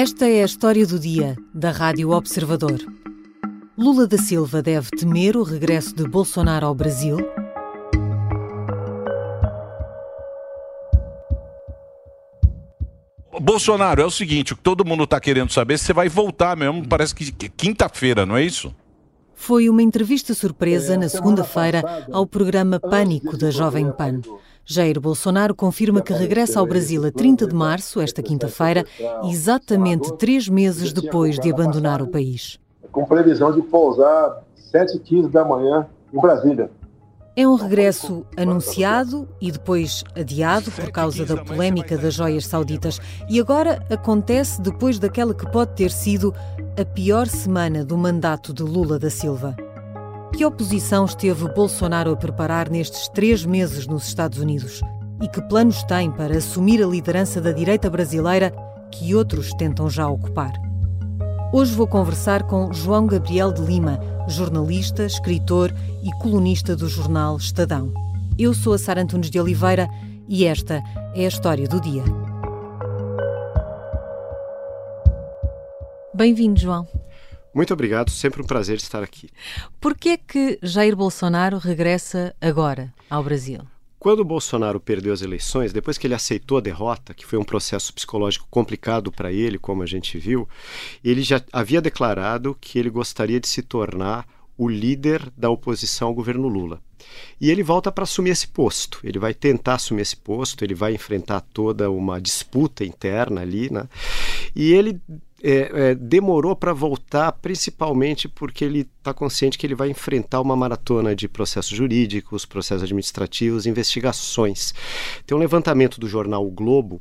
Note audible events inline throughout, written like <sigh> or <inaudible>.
Esta é a história do dia da Rádio Observador. Lula da Silva deve temer o regresso de Bolsonaro ao Brasil? Bolsonaro, é o seguinte, o que todo mundo está querendo saber se você vai voltar mesmo, parece que quinta-feira, não é isso? Foi uma entrevista surpresa na segunda-feira ao programa Pânico da Jovem Pan. Jair Bolsonaro confirma que regressa ao Brasil a 30 de março, esta quinta-feira, exatamente três meses depois de abandonar o país. Com previsão de pousar 7h15 da manhã em Brasília. É um regresso anunciado e depois adiado por causa da polémica das joias sauditas. E agora acontece depois daquela que pode ter sido a pior semana do mandato de Lula da Silva. Que oposição esteve Bolsonaro a preparar nestes três meses nos Estados Unidos? E que planos tem para assumir a liderança da direita brasileira que outros tentam já ocupar? Hoje vou conversar com João Gabriel de Lima, jornalista, escritor e colunista do jornal Estadão. Eu sou a Sara Antunes de Oliveira e esta é a história do dia. Bem-vindo, João. Muito obrigado, sempre um prazer estar aqui. Por que é que Jair Bolsonaro regressa agora ao Brasil? Quando o Bolsonaro perdeu as eleições, depois que ele aceitou a derrota, que foi um processo psicológico complicado para ele, como a gente viu, ele já havia declarado que ele gostaria de se tornar o líder da oposição ao governo Lula. E ele volta para assumir esse posto. Ele vai tentar assumir esse posto, ele vai enfrentar toda uma disputa interna ali, né? E ele é, é, demorou para voltar, principalmente porque ele está consciente que ele vai enfrentar uma maratona de processos jurídicos, processos administrativos, investigações. Tem um levantamento do jornal o Globo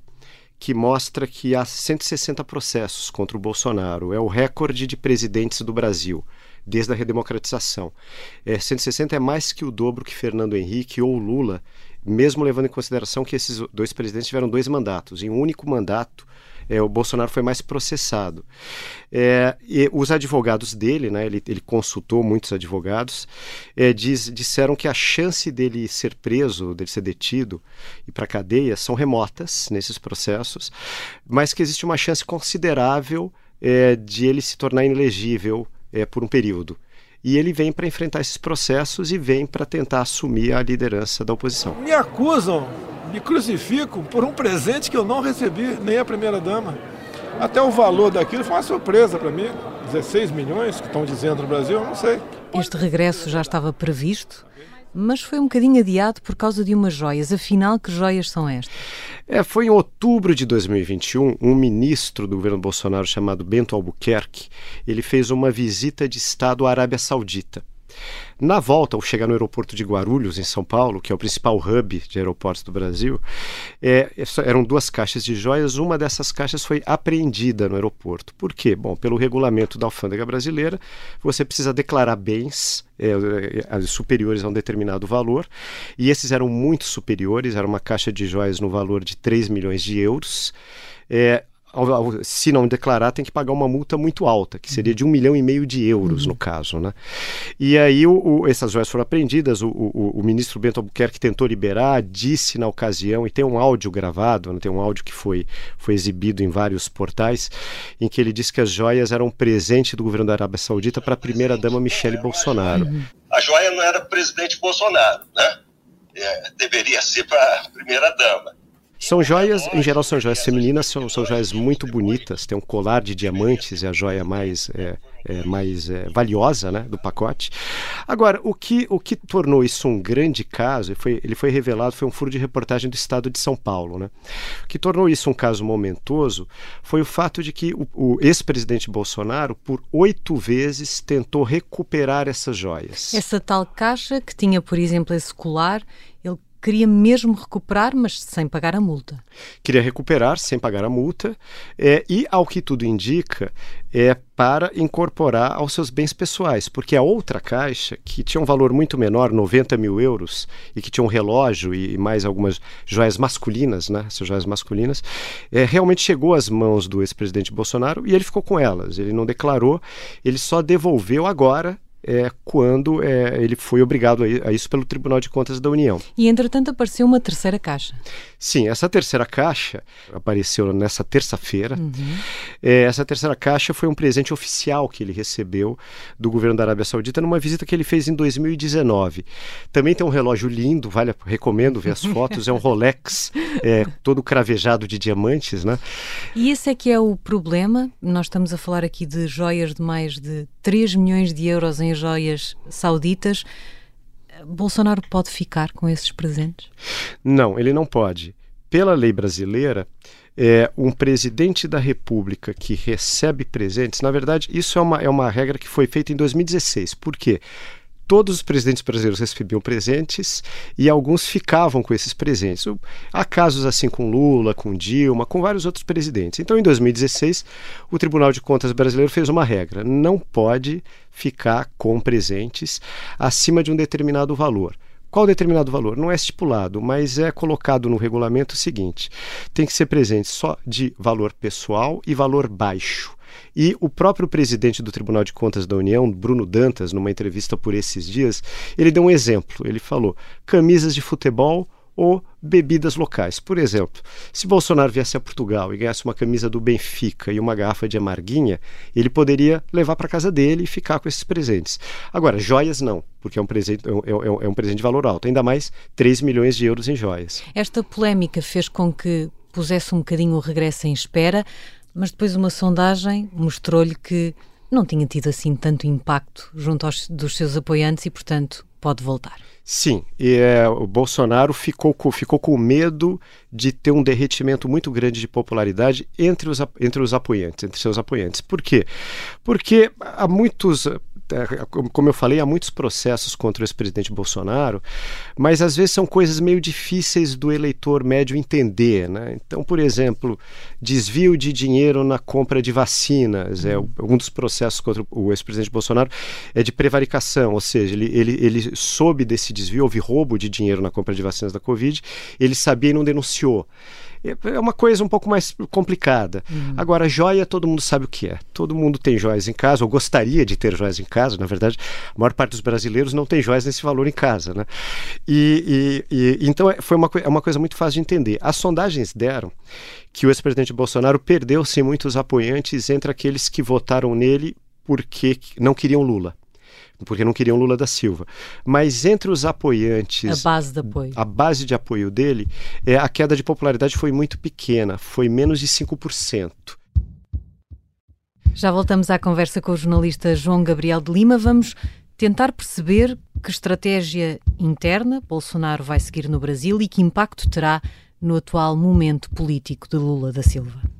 que mostra que há 160 processos contra o Bolsonaro. É o recorde de presidentes do Brasil desde a redemocratização. É, 160 é mais que o dobro que Fernando Henrique ou Lula, mesmo levando em consideração que esses dois presidentes tiveram dois mandatos. Em um único mandato, é, o Bolsonaro foi mais processado. É, os advogados dele, né, ele, ele consultou muitos advogados, é, diz, disseram que a chance dele ser preso, dele ser detido e para cadeia são remotas nesses processos, mas que existe uma chance considerável é, de ele se tornar inelegível é, por um período. E ele vem para enfrentar esses processos e vem para tentar assumir a liderança da oposição. Me acusam me crucifico por um presente que eu não recebi, nem a primeira-dama. Até o valor daquilo foi uma surpresa para mim. 16 milhões que estão dizendo no Brasil, eu não sei. Este regresso já estava previsto, mas foi um bocadinho adiado por causa de umas joias. Afinal, que joias são estas? É, foi em outubro de 2021, um ministro do governo Bolsonaro chamado Bento Albuquerque, ele fez uma visita de Estado à Arábia Saudita. Na volta, ao chegar no aeroporto de Guarulhos, em São Paulo, que é o principal hub de aeroportos do Brasil, é, eram duas caixas de joias. Uma dessas caixas foi apreendida no aeroporto. Por quê? Bom, pelo regulamento da alfândega brasileira, você precisa declarar bens é, é superiores a um determinado valor, e esses eram muito superiores, era uma caixa de joias no valor de 3 milhões de euros. É, se não declarar, tem que pagar uma multa muito alta, que seria de um milhão e meio de euros, uhum. no caso. Né? E aí o, o, essas joias foram apreendidas, o, o, ministro Bento Albuquerque tentou liberar, disse na ocasião, e tem um áudio gravado, né? tem um áudio que foi, foi exibido em vários portais, em que ele disse que as joias eram um presente do governo da Arábia Saudita para a primeira-dama Michele Bolsonaro. Uhum. A joia não era presidente Bolsonaro, né? É, deveria ser para a primeira-dama. São joias, em geral são joias femininas, são, são joias muito bonitas, tem um colar de diamantes, é a joia mais, é, é, mais é, valiosa né, do pacote. Agora, o que, o que tornou isso um grande caso, foi, ele foi revelado, foi um furo de reportagem do Estado de São Paulo. Né? O que tornou isso um caso momentoso foi o fato de que o, o ex-presidente Bolsonaro, por oito vezes, tentou recuperar essas joias. Essa tal caixa que tinha, por exemplo, esse colar, ele queria mesmo recuperar, mas sem pagar a multa. Queria recuperar sem pagar a multa é, e, ao que tudo indica, é para incorporar aos seus bens pessoais, porque a outra caixa, que tinha um valor muito menor, 90 mil euros, e que tinha um relógio e mais algumas joias masculinas, né, essas joias masculinas, é, realmente chegou às mãos do ex-presidente Bolsonaro e ele ficou com elas. Ele não declarou, ele só devolveu agora é, quando é, ele foi obrigado a, isso pelo Tribunal de Contas da União. E, entretanto, apareceu uma terceira caixa. Sim, essa terceira caixa apareceu nessa terça-feira. Uhum. É, essa terceira caixa foi um presente oficial que ele recebeu do governo da Arábia Saudita numa visita que ele fez em 2019. Também tem um relógio lindo, vale, recomendo ver as <laughs> fotos. é um Rolex é, todo cravejado de diamantes, né? E esse é que é o problema. Nós estamos a falar aqui de joias de mais de 3 milhões de euros em joias sauditas. Bolsonaro pode ficar com esses presentes? Não, ele não pode. Pela lei brasileira, é, um presidente da República que recebe presentes, na verdade, isso é uma, é uma regra que foi feita em 2016. Por quê? Todos os presidentes brasileiros recebiam presentes e alguns ficavam com esses presentes. Há casos assim com Lula, com Dilma, com vários outros presidentes. Então, em 2016, o Tribunal de Contas brasileiro fez uma regra: não pode ficar com presentes acima de um determinado valor. Qual determinado valor? Não é estipulado, mas é colocado no regulamento o seguinte: tem que ser presente só de valor pessoal e valor baixo. E o próprio presidente do Tribunal de Contas da União, Bruno Dantas, numa entrevista por esses dias, ele deu um exemplo. Ele falou: camisas de futebol ou bebidas locais. Por exemplo, se Bolsonaro viesse a Portugal e ganhasse uma camisa do Benfica e uma garrafa de amarguinha, ele poderia levar para casa dele e ficar com esses presentes. Agora, joias não, porque é um presente, é, é, é um presente de valor alto, ainda mais 3 milhões de euros em joias. Esta polémica fez com que pusesse um bocadinho o regresso em espera mas depois uma sondagem mostrou-lhe que não tinha tido assim tanto impacto junto aos, dos seus apoiantes e, portanto, pode voltar. Sim, e, é, o Bolsonaro ficou com, ficou com medo de ter um derretimento muito grande de popularidade entre os, entre os apoiantes, entre seus apoiantes. Por quê? Porque há muitos como eu falei, há muitos processos contra o ex-presidente Bolsonaro, mas às vezes são coisas meio difíceis do eleitor médio entender. Né? Então, por exemplo, desvio de dinheiro na compra de vacinas. É, uhum. um dos processos contra o ex-presidente Bolsonaro é de prevaricação, ou seja, ele, ele, ele soube desse desvio, houve roubo de dinheiro na compra de vacinas da Covid, ele sabia e não denunciou. É, é uma coisa um pouco mais complicada. Uhum. Agora, joia, todo mundo sabe o que é. Todo mundo tem joias em casa, ou gostaria de ter joias em casa. Na verdade, a maior parte dos brasileiros não tem joias nesse valor em casa. Né? E, e, e então, é, foi uma, é uma coisa muito fácil de entender. As sondagens deram que o ex-presidente Bolsonaro perdeu, sim, muitos apoiantes entre aqueles que votaram nele porque não queriam Lula porque não queriam Lula da Silva. Mas entre os apoiantes. A base de apoio. A base de apoio dele, é, a queda de popularidade foi muito pequena, foi menos de 5%. Já voltamos à conversa com o jornalista João Gabriel de Lima. Vamos tentar perceber que estratégia interna Bolsonaro vai seguir no Brasil e que impacto terá no atual momento político de Lula da Silva.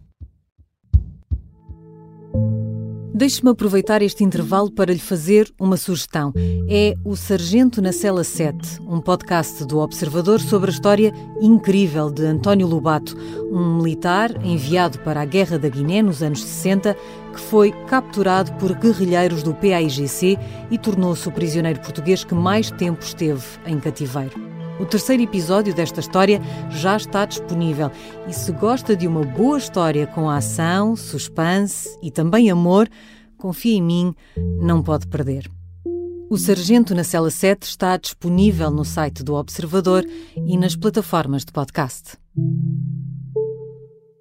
Deixe-me aproveitar este intervalo para lhe fazer uma sugestão. É O Sargento na Cela 7, um podcast do Observador sobre a história incrível de António Lobato, um militar enviado para a Guerra da Guiné nos anos 60, que foi capturado por guerrilheiros do PAIGC e tornou-se o prisioneiro português que mais tempo esteve em cativeiro. O terceiro episódio desta história já está disponível e se gosta de uma boa história com ação, suspense e também amor, confia em mim, não pode perder. O Sargento na Cela 7 está disponível no site do Observador e nas plataformas de podcast.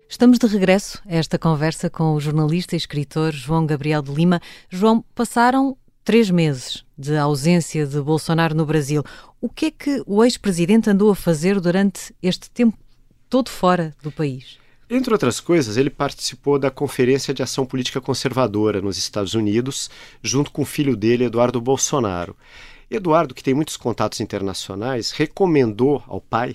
Estamos de regresso a esta conversa com o jornalista e escritor João Gabriel de Lima. João, passaram três meses de ausência de Bolsonaro no Brasil. O que é que o ex-presidente andou a fazer durante este tempo todo fora do país? Entre outras coisas, ele participou da Conferência de Ação Política Conservadora nos Estados Unidos, junto com o filho dele, Eduardo Bolsonaro. Eduardo, que tem muitos contatos internacionais, recomendou ao pai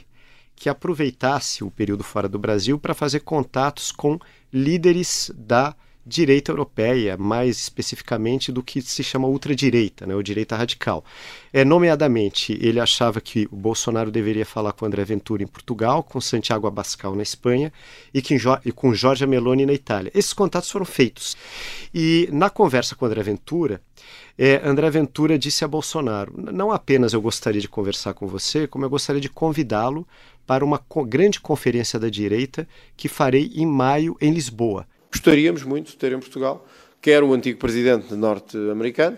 que aproveitasse o período fora do Brasil para fazer contatos com líderes da direita europeia, mais especificamente do que se chama ultradireita, né, ou direita radical. É, nomeadamente, ele achava que o Bolsonaro deveria falar com André Ventura em Portugal, com Santiago Abascal na Espanha e, e com Giorgia Meloni na Itália. Esses contatos foram feitos. E na conversa com André Ventura, é, André Ventura disse a Bolsonaro: não apenas eu gostaria de conversar com você, como eu gostaria de convidá-lo para uma grande conferência da direita que farei em maio em Lisboa. Gostaríamos muito de ter em Portugal quer o antigo presidente norte-americano,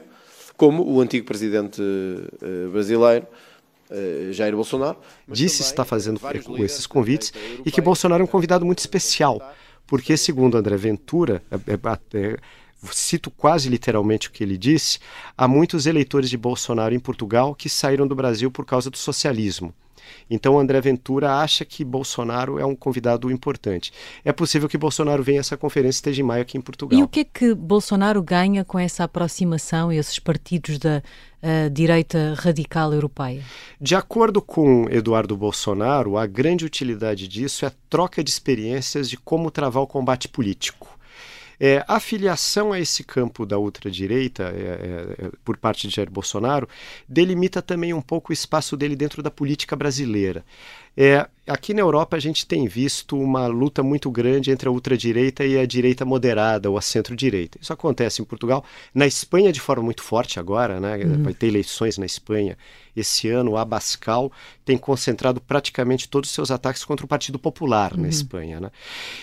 como o antigo presidente uh, brasileiro, uh, Jair Bolsonaro. Disse estar fazendo com esses convites e que Bolsonaro é um convidado muito especial, porque, segundo André Ventura, cito quase literalmente o que ele disse, há muitos eleitores de Bolsonaro em Portugal que saíram do Brasil por causa do socialismo. Então, André Ventura acha que Bolsonaro é um convidado importante. É possível que Bolsonaro venha a essa conferência esteja em maio aqui em Portugal. E o que é que Bolsonaro ganha com essa aproximação esses partidos da uh, direita radical europeia? De acordo com Eduardo Bolsonaro, a grande utilidade disso é a troca de experiências de como travar o combate político. É, a filiação a esse campo da ultradireita, é, é, é, por parte de Jair Bolsonaro, delimita também um pouco o espaço dele dentro da política brasileira. É, aqui na Europa a gente tem visto uma luta muito grande entre a ultradireita e a direita moderada ou a centro-direita. Isso acontece em Portugal, na Espanha de forma muito forte agora, né? Uhum. Vai ter eleições na Espanha esse ano. O Abascal tem concentrado praticamente todos os seus ataques contra o Partido Popular uhum. na Espanha, né?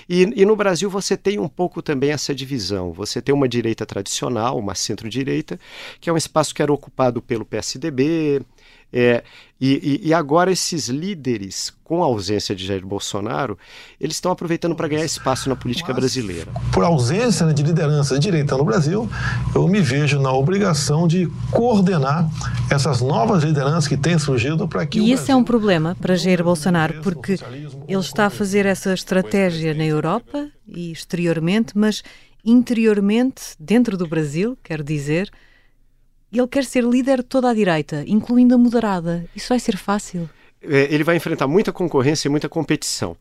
E, e no Brasil você tem um pouco também essa divisão. Você tem uma direita tradicional, uma centro-direita, que é um espaço que era ocupado pelo PSDB, é, e, e, agora esses líderes, com a ausência de Jair Bolsonaro, eles estão aproveitando para ganhar espaço na política Mas, brasileira. Por ausência né, de liderança de direita no Brasil, eu me vejo na obrigação de coordenar essas novas lideranças que têm surgido para que. E esse é um problema para Jair Bolsonaro, porque ele está a fazer essa estratégia na Europa e exteriormente, mas interiormente, dentro do Brasil, quero dizer ele quer ser líder de toda a direita, incluindo a moderada. Isso vai ser fácil? É, ele vai enfrentar muita concorrência e muita competição.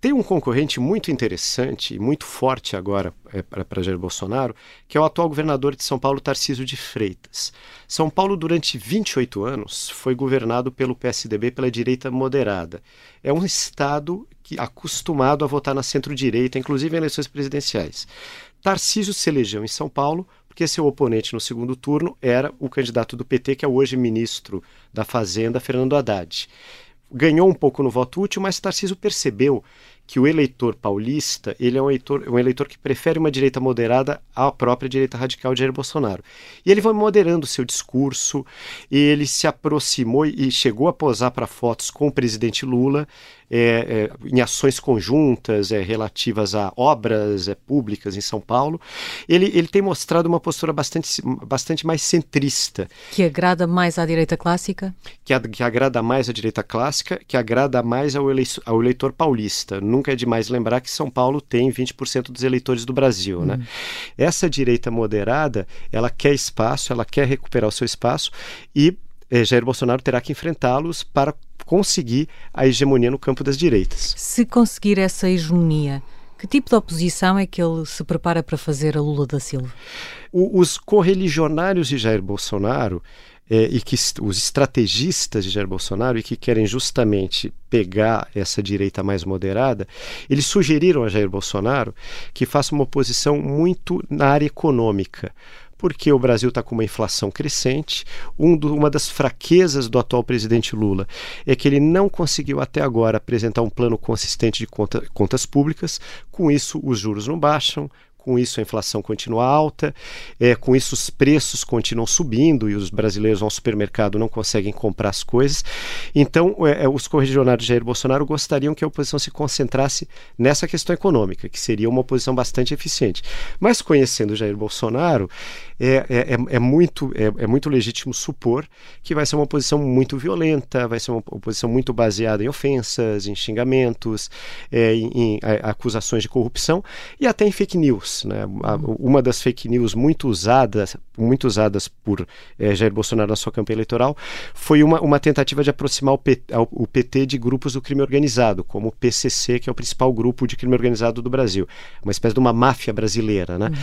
Tem um concorrente muito interessante e muito forte agora é, para Jair Bolsonaro, que é o atual governador de São Paulo, Tarcísio de Freitas. São Paulo, durante 28 anos, foi governado pelo PSDB, pela direita moderada. É um estado que acostumado a votar na centro-direita, inclusive em eleições presidenciais. Tarcísio se elegeu em São Paulo porque seu oponente no segundo turno era o candidato do PT, que é hoje ministro da Fazenda, Fernando Haddad. Ganhou um pouco no voto útil, mas Tarcísio percebeu que o eleitor paulista ele é um eleitor, um eleitor que prefere uma direita moderada à própria direita radical de Jair Bolsonaro. E ele vai moderando seu discurso, ele se aproximou e chegou a posar para fotos com o presidente Lula é, é, em ações conjuntas é, relativas a obras é, públicas em São Paulo, ele, ele tem mostrado uma postura bastante, bastante mais centrista. Que agrada mais à direita clássica? Que, que agrada mais à direita clássica, que agrada mais ao, eleitor, ao eleitor paulista. Nunca é demais lembrar que São Paulo tem 20% dos eleitores do Brasil. Né? Uhum. Né? Essa direita moderada, ela quer espaço, ela quer recuperar o seu espaço e eh, Jair Bolsonaro terá que enfrentá-los para conseguir a hegemonia no campo das direitas. Se conseguir essa hegemonia, que tipo de oposição é que ele se prepara para fazer a Lula da Silva? O, os correligionários de Jair Bolsonaro é, e que os estrategistas de Jair Bolsonaro e que querem justamente pegar essa direita mais moderada, eles sugeriram a Jair Bolsonaro que faça uma oposição muito na área econômica porque o Brasil está com uma inflação crescente. Um do, uma das fraquezas do atual presidente Lula é que ele não conseguiu até agora apresentar um plano consistente de conta, contas públicas. Com isso, os juros não baixam, com isso a inflação continua alta, é, com isso os preços continuam subindo e os brasileiros ao supermercado não conseguem comprar as coisas. Então, é, é, os correligionários de Jair Bolsonaro gostariam que a oposição se concentrasse nessa questão econômica, que seria uma oposição bastante eficiente. Mas conhecendo Jair Bolsonaro, é, é, é, é muito, é, é, muito legítimo supor que vai ser uma oposição muito violenta, vai ser uma oposição muito baseada em ofensas, em xingamentos, é, em, em, em acusações de corrupção e até em fake news news. Né? Uma das fake news muito usadas, muito usadas por é, Jair Bolsonaro na sua campanha eleitoral foi uma, uma tentativa de aproximar o, P, o PT de grupos do crime organizado, como o PCC, que é o principal grupo de crime organizado do Brasil. Uma espécie de uma máfia brasileira. Né? Uhum.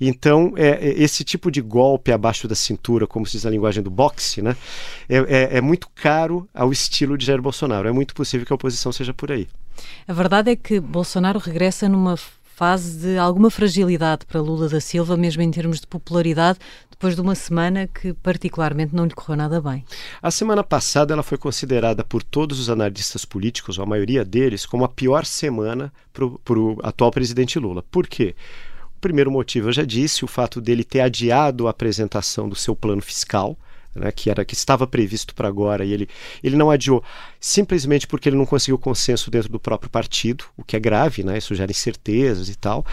Então, é, esse tipo de golpe abaixo da cintura, como se diz na linguagem do boxe, né? é, é, é muito caro ao estilo de Jair Bolsonaro. É muito possível que a oposição seja por aí. A verdade é que Bolsonaro regressa numa fase de alguma fragilidade para Lula da Silva, mesmo em termos de popularidade, depois de uma semana que particularmente não lhe correu nada bem. A semana passada ela foi considerada por todos os analistas políticos, a maioria deles, como a pior semana para o atual presidente Lula. Por quê? O primeiro motivo eu já disse, o fato dele ter adiado a apresentação do seu plano fiscal né, que era que estava previsto para agora e ele, ele não adiou simplesmente porque ele não conseguiu consenso dentro do próprio partido, o que é grave, né, isso gera incertezas e tal.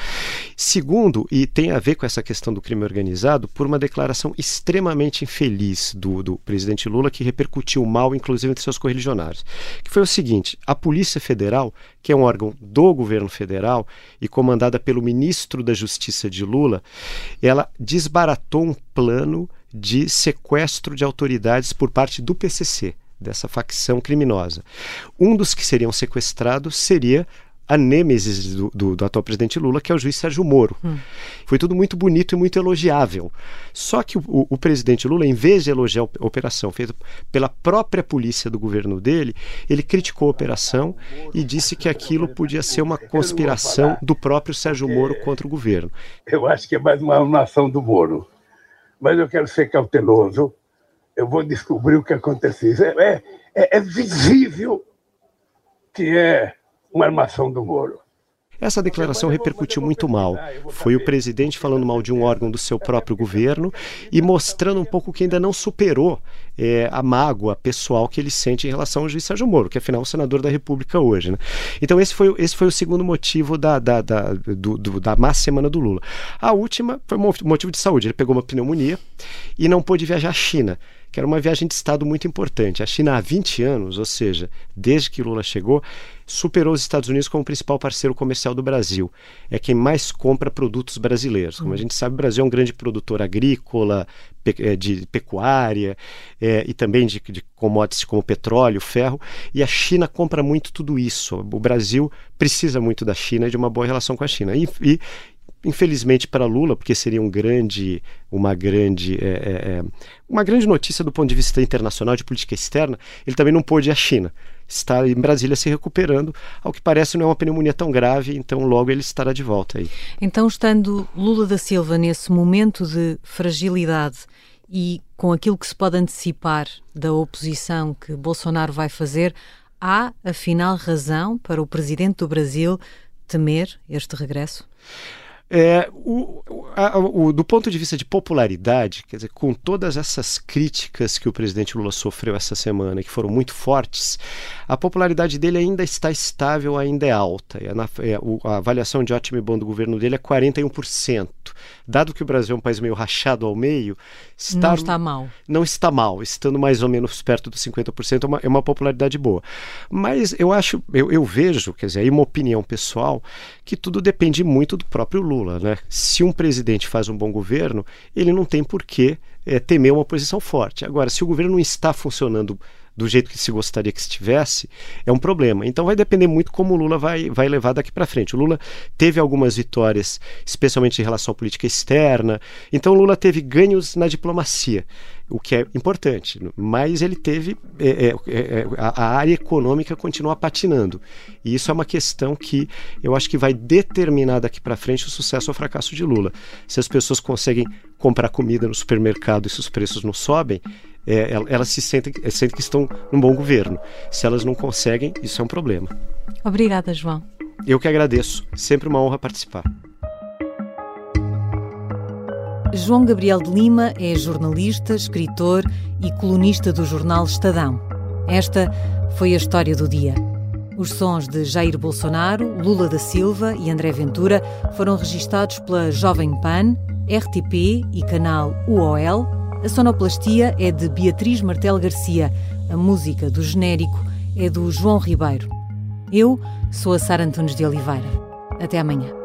Segundo, e tem a ver com essa questão do crime organizado, por uma declaração extremamente infeliz do, do presidente Lula que repercutiu mal, inclusive entre seus correligionários, que foi o seguinte: a Polícia Federal, que é um órgão do governo federal e comandada pelo ministro da Justiça de Lula, ela desbaratou um plano de sequestro de autoridades por parte do PCC, dessa facção criminosa. Um dos que seriam sequestrados seria a nêmesis do, do, do, atual presidente Lula, que é o juiz Sérgio Moro. Hum. Foi tudo muito bonito e muito elogiável. Só que o, o, o, presidente Lula, em vez de elogiar a operação feita pela própria polícia do governo dele, ele criticou a operação e disse que aquilo podia ser uma conspiração do próprio Sérgio Moro contra o governo. Eu acho que é mais uma ação do Moro mas eu quero ser cauteloso. Eu vou descobrir o que aconteceu. É, é, é visível que é uma armação do Moro. Essa declaração repercutiu muito mal. Foi o presidente falando mal de um órgão do seu próprio governo e mostrando um pouco que ainda não superou é, a mágoa pessoal que ele sente em relação ao juiz Sérgio Moro, que afinal é o senador da República hoje. Né? Então, esse foi, esse foi o segundo motivo da, da, da, do, do, da má semana do Lula. A última foi motivo de saúde. Ele pegou uma pneumonia e não pôde viajar à China que era uma viagem de Estado muito importante. A China, há 20 anos, ou seja, desde que Lula chegou, superou os Estados Unidos como principal parceiro comercial do Brasil. É quem mais compra produtos brasileiros. Como a gente sabe, o Brasil é um grande produtor agrícola, eh, de pecuária é, e também de, de commodities como petróleo, ferro. E a China compra muito tudo isso. O Brasil precisa muito da China e de uma boa relação com a China. E, e infelizmente para Lula, porque seria um grande, uma grande, é, é, é, uma grande notícia do ponto de vista internacional de política externa, ele também não pôde ir à China. Está em Brasília se recuperando, ao que parece não é uma pneumonia tão grave, então logo ele estará de volta aí. Então, estando Lula da Silva nesse momento de fragilidade e com aquilo que se pode antecipar da oposição que Bolsonaro vai fazer, há afinal razão para o presidente do Brasil temer este regresso? É, o, a, o, do ponto de vista de popularidade, quer dizer, com todas essas críticas que o presidente Lula sofreu essa semana, que foram muito fortes, a popularidade dele ainda está estável, ainda é alta. É na, é, a avaliação de ótimo e bom do governo dele é 41%. Dado que o Brasil é um país meio rachado ao meio, está, não está mal. Não está mal, estando mais ou menos perto dos 50%, é uma, é uma popularidade boa. Mas eu acho, eu, eu vejo, quer dizer, aí uma opinião pessoal, que tudo depende muito do próprio Lula. Né? Se um presidente faz um bom governo, ele não tem por que é, temer uma posição forte. Agora, se o governo não está funcionando do jeito que se gostaria que estivesse, é um problema. Então vai depender muito como o Lula vai, vai levar daqui para frente. O Lula teve algumas vitórias, especialmente em relação à política externa. Então o Lula teve ganhos na diplomacia, o que é importante. Mas ele teve. É, é, é, é a, a área econômica continua patinando. E isso é uma questão que eu acho que vai determinar daqui para frente o sucesso ou fracasso de Lula. Se as pessoas conseguem comprar comida no supermercado e se os preços não sobem, é, elas se sentem, sentem que estão num bom governo. Se elas não conseguem, isso é um problema. Obrigada, João. Eu que agradeço. Sempre uma honra participar. João Gabriel de Lima é jornalista, escritor e colunista do jornal Estadão. Esta foi a história do dia. Os sons de Jair Bolsonaro, Lula da Silva e André Ventura foram registados pela Jovem Pan, RTP e canal UOL a sonoplastia é de Beatriz Martel Garcia. A música do genérico é do João Ribeiro. Eu sou a Sara Antunes de Oliveira. Até amanhã.